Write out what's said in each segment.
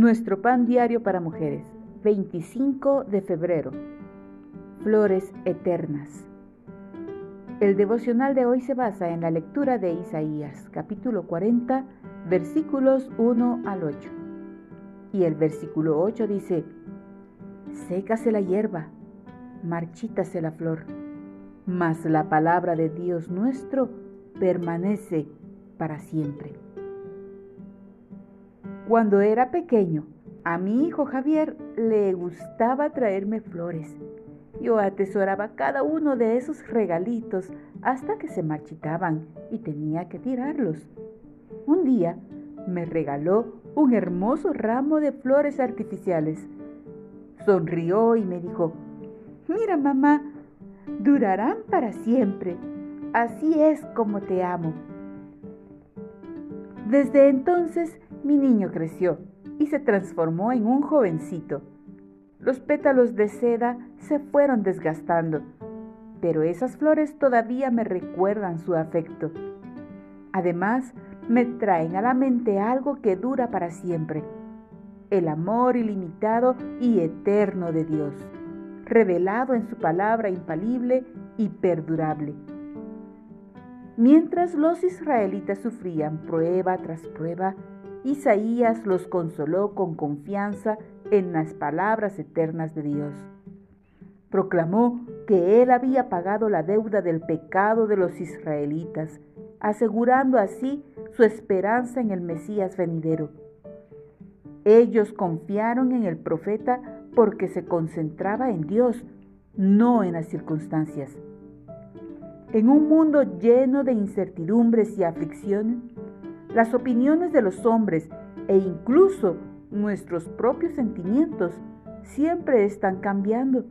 Nuestro pan diario para mujeres, 25 de febrero. Flores eternas. El devocional de hoy se basa en la lectura de Isaías, capítulo 40, versículos 1 al 8. Y el versículo 8 dice, Sécase la hierba, marchítase la flor, mas la palabra de Dios nuestro permanece para siempre. Cuando era pequeño, a mi hijo Javier le gustaba traerme flores. Yo atesoraba cada uno de esos regalitos hasta que se marchitaban y tenía que tirarlos. Un día me regaló un hermoso ramo de flores artificiales. Sonrió y me dijo, mira mamá, durarán para siempre. Así es como te amo. Desde entonces mi niño creció y se transformó en un jovencito. Los pétalos de seda se fueron desgastando, pero esas flores todavía me recuerdan su afecto. Además, me traen a la mente algo que dura para siempre, el amor ilimitado y eterno de Dios, revelado en su palabra infalible y perdurable. Mientras los israelitas sufrían prueba tras prueba, Isaías los consoló con confianza en las palabras eternas de Dios. Proclamó que él había pagado la deuda del pecado de los israelitas, asegurando así su esperanza en el Mesías venidero. Ellos confiaron en el profeta porque se concentraba en Dios, no en las circunstancias. En un mundo lleno de incertidumbres y aflicción, las opiniones de los hombres e incluso nuestros propios sentimientos siempre están cambiando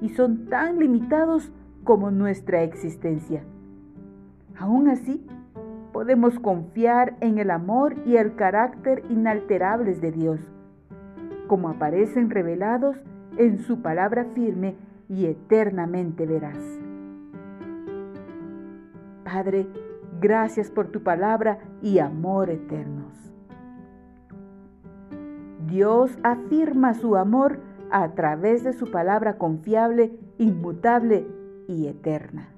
y son tan limitados como nuestra existencia. Aún así, podemos confiar en el amor y el carácter inalterables de Dios, como aparecen revelados en su palabra firme y eternamente veraz. Padre, Gracias por tu palabra y amor eternos. Dios afirma su amor a través de su palabra confiable, inmutable y eterna.